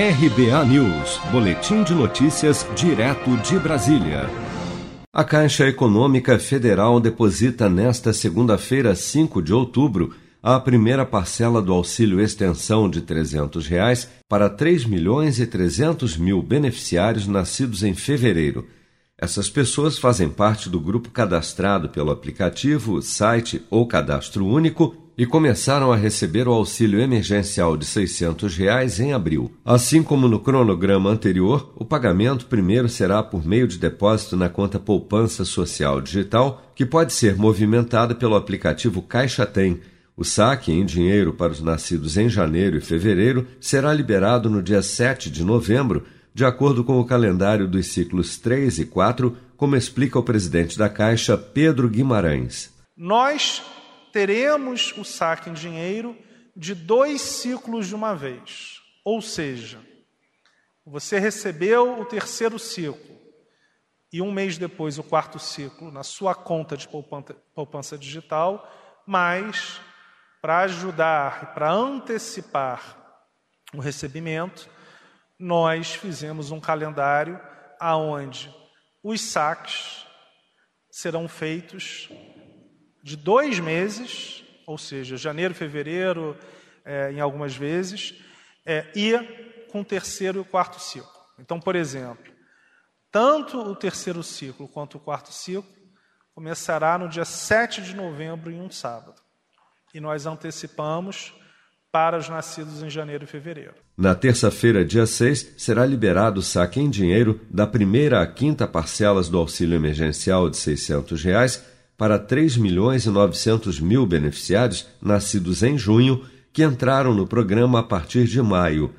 RBA News, Boletim de Notícias, direto de Brasília. A Caixa Econômica Federal deposita nesta segunda-feira, 5 de outubro, a primeira parcela do auxílio extensão de 300 reais para 3 milhões e 300 mil beneficiários nascidos em fevereiro. Essas pessoas fazem parte do grupo cadastrado pelo aplicativo, site ou cadastro único e começaram a receber o auxílio emergencial de 600 reais em abril. Assim como no cronograma anterior, o pagamento primeiro será por meio de depósito na conta Poupança Social Digital, que pode ser movimentada pelo aplicativo Caixa Tem. O saque em dinheiro para os nascidos em janeiro e fevereiro será liberado no dia 7 de novembro de acordo com o calendário dos ciclos 3 e 4, como explica o presidente da Caixa, Pedro Guimarães. Nós teremos o saque em dinheiro de dois ciclos de uma vez. Ou seja, você recebeu o terceiro ciclo e um mês depois o quarto ciclo na sua conta de poupança digital, mas para ajudar e para antecipar o recebimento, nós fizemos um calendário aonde os saques serão feitos de dois meses, ou seja, janeiro, fevereiro, é, em algumas vezes, é, e com o terceiro e o quarto ciclo. Então, por exemplo, tanto o terceiro ciclo quanto o quarto ciclo começará no dia 7 de novembro, em um sábado. E nós antecipamos para os nascidos em janeiro e fevereiro. Na terça-feira, dia 6, será liberado o saque em dinheiro da primeira à quinta parcelas do auxílio emergencial de 600 reais para 3 milhões e 900 mil beneficiários nascidos em junho que entraram no programa a partir de maio.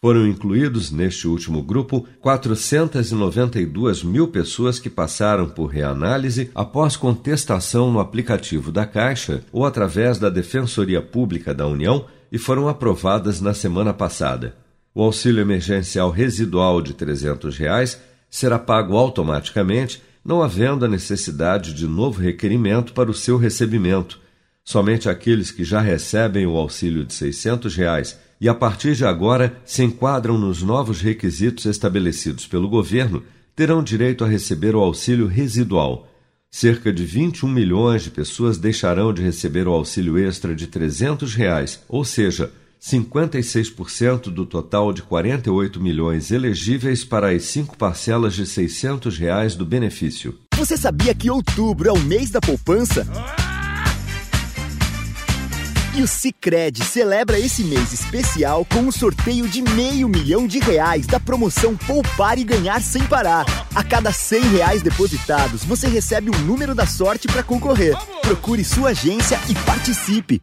Foram incluídos neste último grupo 492 mil pessoas que passaram por reanálise após contestação no aplicativo da Caixa ou através da Defensoria Pública da União e foram aprovadas na semana passada. O auxílio emergencial residual de 300 reais será pago automaticamente, não havendo a necessidade de novo requerimento para o seu recebimento. Somente aqueles que já recebem o auxílio de 600 reais e a partir de agora se enquadram nos novos requisitos estabelecidos pelo governo terão direito a receber o auxílio residual cerca de 21 milhões de pessoas deixarão de receber o auxílio extra de 300 reais, ou seja, 56% do total de 48 milhões elegíveis para as cinco parcelas de 600 reais do benefício. Você sabia que outubro é o mês da poupança? E o Cicred celebra esse mês especial com um sorteio de meio milhão de reais da promoção Poupar e Ganhar Sem Parar. A cada cem reais depositados, você recebe o um número da sorte para concorrer. Procure sua agência e participe.